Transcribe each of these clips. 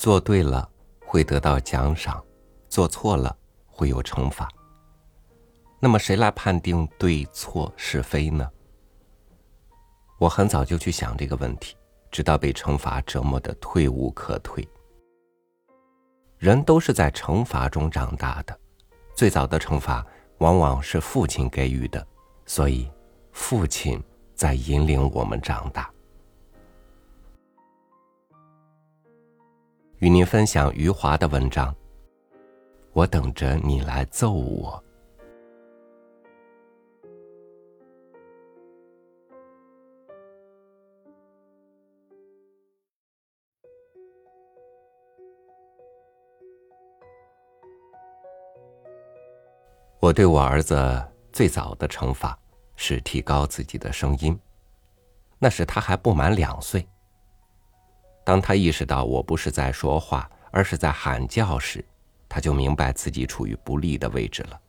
做对了会得到奖赏，做错了会有惩罚。那么谁来判定对错是非呢？我很早就去想这个问题，直到被惩罚折磨的退无可退。人都是在惩罚中长大的，最早的惩罚往往是父亲给予的，所以父亲在引领我们长大。与您分享余华的文章，我等着你来揍我。我对我儿子最早的惩罚是提高自己的声音，那时他还不满两岁。当他意识到我不是在说话，而是在喊叫时，他就明白自己处于不利的位置了，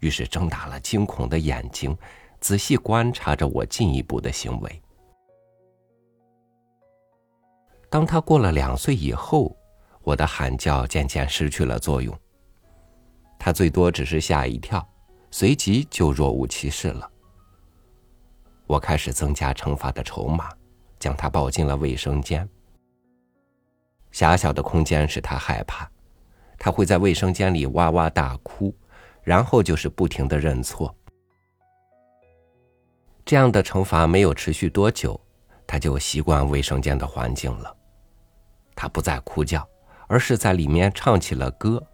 于是睁大了惊恐的眼睛，仔细观察着我进一步的行为。当他过了两岁以后，我的喊叫渐渐失去了作用。他最多只是吓一跳，随即就若无其事了。我开始增加惩罚的筹码，将他抱进了卫生间。狭小的空间使他害怕，他会在卫生间里哇哇大哭，然后就是不停的认错。这样的惩罚没有持续多久，他就习惯卫生间的环境了。他不再哭叫，而是在里面唱起了歌。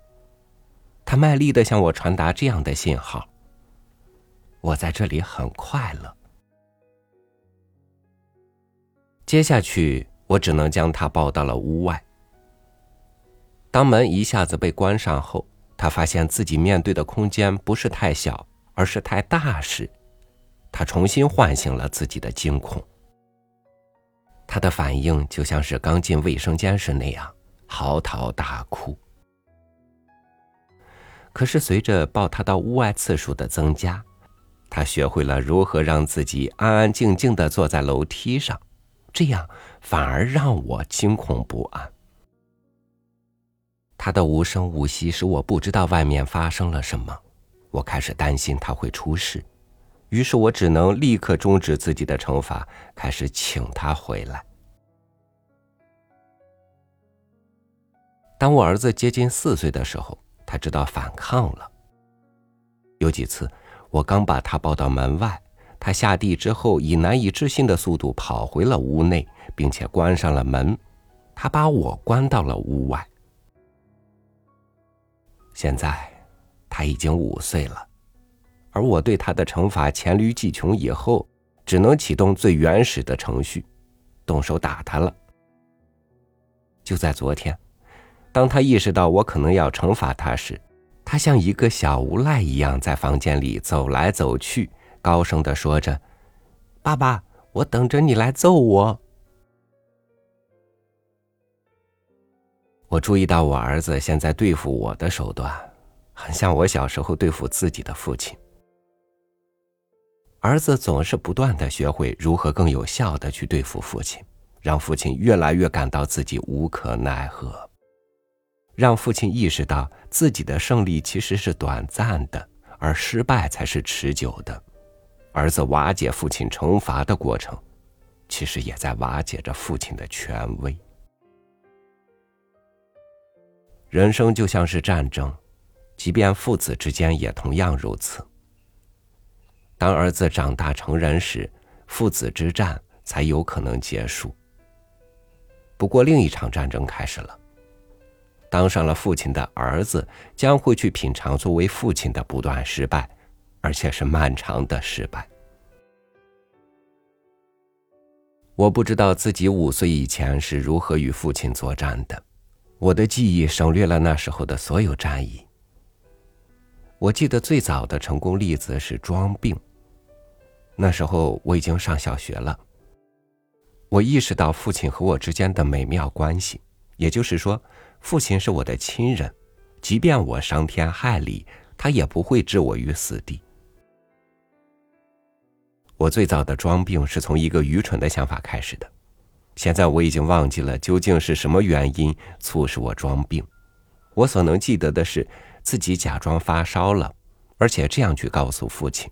他卖力的向我传达这样的信号：“我在这里很快乐。”接下去，我只能将他抱到了屋外。当门一下子被关上后，他发现自己面对的空间不是太小，而是太大时，他重新唤醒了自己的惊恐。他的反应就像是刚进卫生间时那样，嚎啕大哭。可是，随着抱他到屋外次数的增加，他学会了如何让自己安安静静的坐在楼梯上，这样反而让我惊恐不安。他的无声无息使我不知道外面发生了什么，我开始担心他会出事，于是我只能立刻终止自己的惩罚，开始请他回来。当我儿子接近四岁的时候。他知道反抗了。有几次，我刚把他抱到门外，他下地之后以难以置信的速度跑回了屋内，并且关上了门。他把我关到了屋外。现在他已经五岁了，而我对他的惩罚黔驴技穷以后，只能启动最原始的程序，动手打他了。就在昨天。当他意识到我可能要惩罚他时，他像一个小无赖一样在房间里走来走去，高声的说着：“爸爸，我等着你来揍我。”我注意到我儿子现在对付我的手段，很像我小时候对付自己的父亲。儿子总是不断的学会如何更有效的去对付父亲，让父亲越来越感到自己无可奈何。让父亲意识到自己的胜利其实是短暂的，而失败才是持久的。儿子瓦解父亲惩罚的过程，其实也在瓦解着父亲的权威。人生就像是战争，即便父子之间也同样如此。当儿子长大成人时，父子之战才有可能结束。不过，另一场战争开始了。当上了父亲的儿子将会去品尝作为父亲的不断失败，而且是漫长的失败。我不知道自己五岁以前是如何与父亲作战的，我的记忆省略了那时候的所有战役。我记得最早的成功例子是装病。那时候我已经上小学了。我意识到父亲和我之间的美妙关系，也就是说。父亲是我的亲人，即便我伤天害理，他也不会置我于死地。我最早的装病是从一个愚蠢的想法开始的，现在我已经忘记了究竟是什么原因促使我装病。我所能记得的是，自己假装发烧了，而且这样去告诉父亲。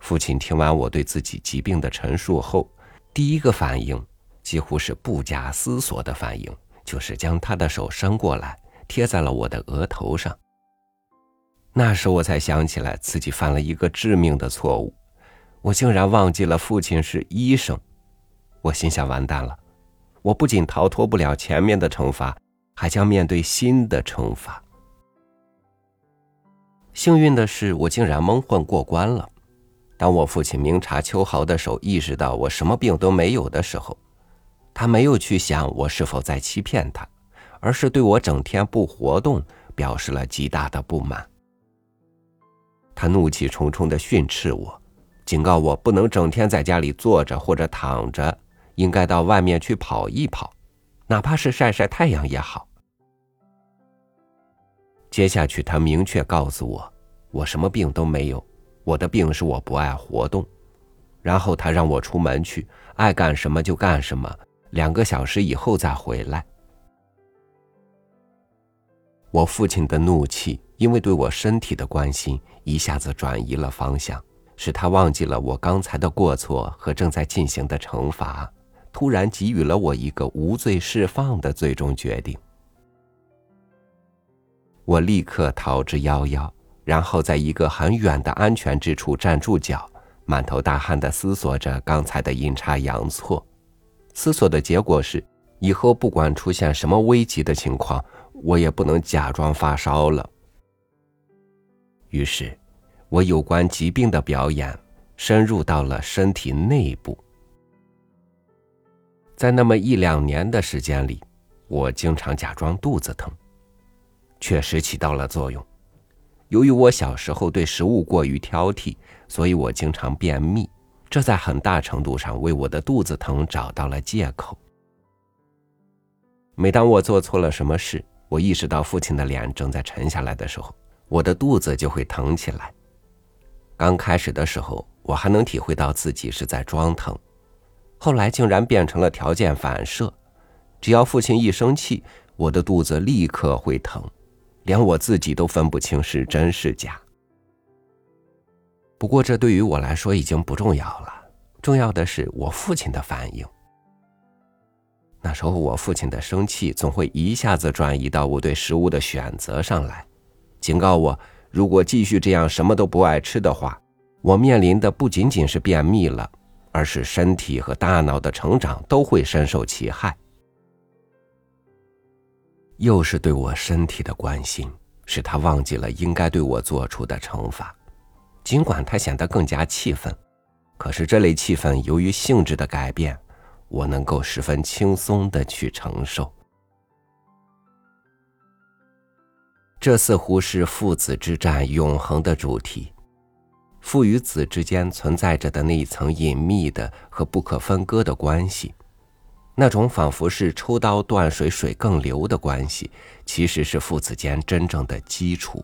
父亲听完我对自己疾病的陈述后，第一个反应几乎是不假思索的反应，就是将他的手伸过来，贴在了我的额头上。那时我才想起来自己犯了一个致命的错误，我竟然忘记了父亲是医生。我心想：完蛋了，我不仅逃脱不了前面的惩罚，还将面对新的惩罚。幸运的是，我竟然蒙混过关了。当我父亲明察秋毫的手意识到我什么病都没有的时候，他没有去想我是否在欺骗他，而是对我整天不活动表示了极大的不满。他怒气冲冲的训斥我，警告我不能整天在家里坐着或者躺着。应该到外面去跑一跑，哪怕是晒晒太阳也好。接下去，他明确告诉我，我什么病都没有，我的病是我不爱活动。然后他让我出门去，爱干什么就干什么，两个小时以后再回来。我父亲的怒气因为对我身体的关心，一下子转移了方向，使他忘记了我刚才的过错和正在进行的惩罚。突然给予了我一个无罪释放的最终决定，我立刻逃之夭夭，然后在一个很远的安全之处站住脚，满头大汗的思索着刚才的阴差阳错。思索的结果是，以后不管出现什么危急的情况，我也不能假装发烧了。于是，我有关疾病的表演深入到了身体内部。在那么一两年的时间里，我经常假装肚子疼，确实起到了作用。由于我小时候对食物过于挑剔，所以我经常便秘，这在很大程度上为我的肚子疼找到了借口。每当我做错了什么事，我意识到父亲的脸正在沉下来的时候，我的肚子就会疼起来。刚开始的时候，我还能体会到自己是在装疼。后来竟然变成了条件反射，只要父亲一生气，我的肚子立刻会疼，连我自己都分不清是真是假。不过这对于我来说已经不重要了，重要的是我父亲的反应。那时候我父亲的生气总会一下子转移到我对食物的选择上来，警告我，如果继续这样什么都不爱吃的话，我面临的不仅仅是便秘了。而是身体和大脑的成长都会深受其害。又是对我身体的关心，使他忘记了应该对我做出的惩罚。尽管他显得更加气愤，可是这类气愤由于性质的改变，我能够十分轻松的去承受。这似乎是父子之战永恒的主题。父与子之间存在着的那一层隐秘的和不可分割的关系，那种仿佛是抽刀断水水更流的关系，其实是父子间真正的基础，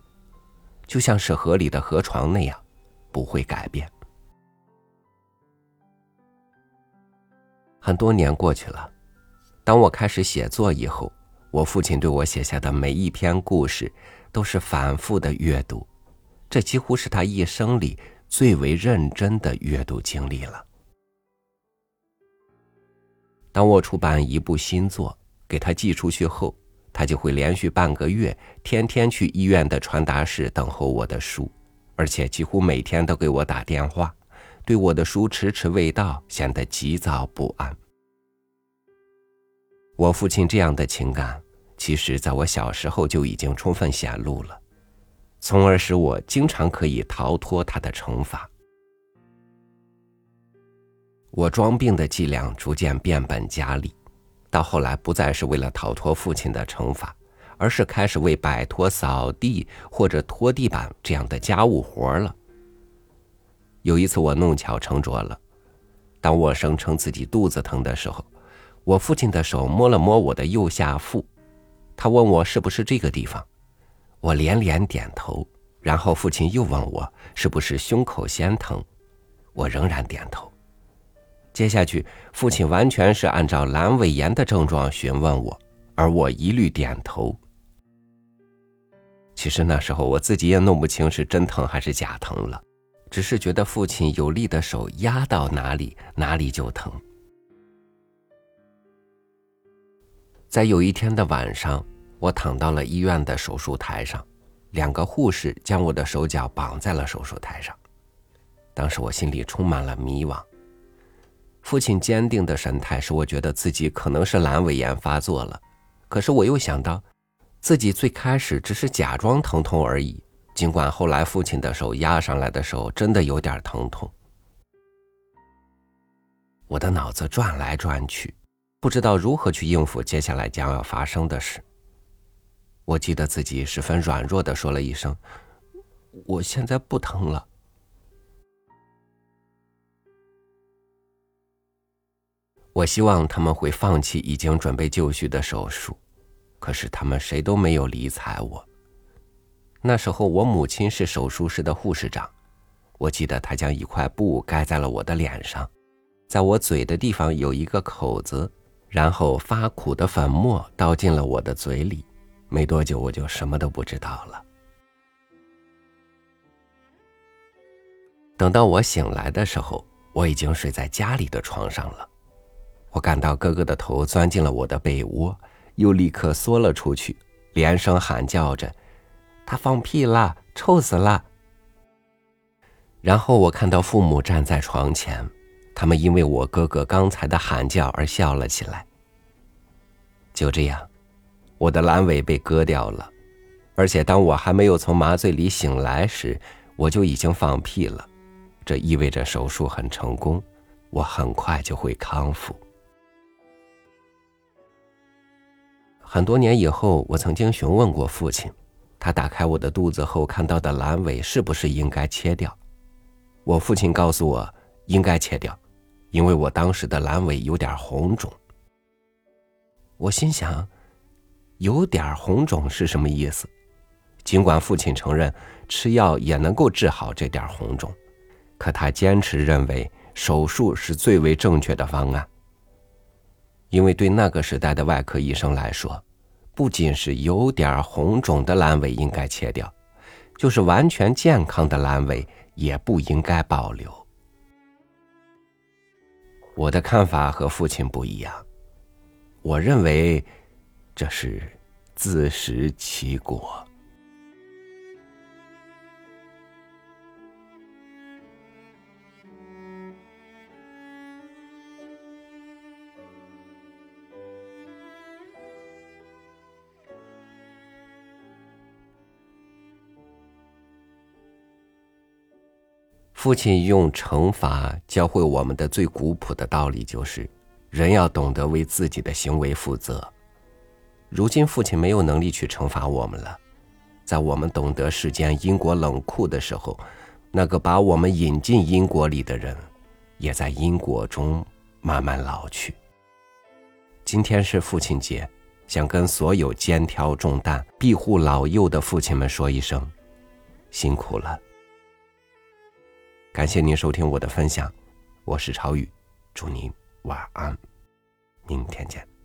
就像是河里的河床那样，不会改变。很多年过去了，当我开始写作以后，我父亲对我写下的每一篇故事，都是反复的阅读。这几乎是他一生里最为认真的阅读经历了。当我出版一部新作给他寄出去后，他就会连续半个月天天去医院的传达室等候我的书，而且几乎每天都给我打电话，对我的书迟迟未到显得急躁不安。我父亲这样的情感，其实在我小时候就已经充分显露了。从而使我经常可以逃脱他的惩罚。我装病的伎俩逐渐变本加厉，到后来不再是为了逃脱父亲的惩罚，而是开始为摆脱扫地或者拖地板这样的家务活了。有一次我弄巧成拙了，当我声称自己肚子疼的时候，我父亲的手摸了摸我的右下腹，他问我是不是这个地方。我连连点头，然后父亲又问我是不是胸口先疼，我仍然点头。接下去，父亲完全是按照阑尾炎的症状询问我，而我一律点头。其实那时候我自己也弄不清是真疼还是假疼了，只是觉得父亲有力的手压到哪里，哪里就疼。在有一天的晚上，我躺到了医院的手术台上，两个护士将我的手脚绑在了手术台上。当时我心里充满了迷惘。父亲坚定的神态使我觉得自己可能是阑尾炎发作了，可是我又想到。自己最开始只是假装疼痛而已，尽管后来父亲的手压上来的时候真的有点疼痛。我的脑子转来转去，不知道如何去应付接下来将要发生的事。我记得自己十分软弱的说了一声：“我现在不疼了。”我希望他们会放弃已经准备就绪的手术。可是他们谁都没有理睬我。那时候我母亲是手术室的护士长，我记得她将一块布盖在了我的脸上，在我嘴的地方有一个口子，然后发苦的粉末倒进了我的嘴里。没多久我就什么都不知道了。等到我醒来的时候，我已经睡在家里的床上了。我感到哥哥的头钻进了我的被窝。又立刻缩了出去，连声喊叫着：“他放屁了，臭死了！”然后我看到父母站在床前，他们因为我哥哥刚才的喊叫而笑了起来。就这样，我的阑尾被割掉了，而且当我还没有从麻醉里醒来时，我就已经放屁了。这意味着手术很成功，我很快就会康复。很多年以后，我曾经询问过父亲，他打开我的肚子后看到的阑尾是不是应该切掉？我父亲告诉我应该切掉，因为我当时的阑尾有点红肿。我心想，有点红肿是什么意思？尽管父亲承认吃药也能够治好这点红肿，可他坚持认为手术是最为正确的方案。因为对那个时代的外科医生来说，不仅是有点红肿的阑尾应该切掉，就是完全健康的阑尾也不应该保留。我的看法和父亲不一样，我认为这是自食其果。父亲用惩罚教会我们的最古朴的道理就是，人要懂得为自己的行为负责。如今父亲没有能力去惩罚我们了，在我们懂得世间因果冷酷的时候，那个把我们引进因果里的人，也在因果中慢慢老去。今天是父亲节，想跟所有肩挑重担、庇护老幼的父亲们说一声，辛苦了。感谢您收听我的分享，我是超宇，祝您晚安，明天见。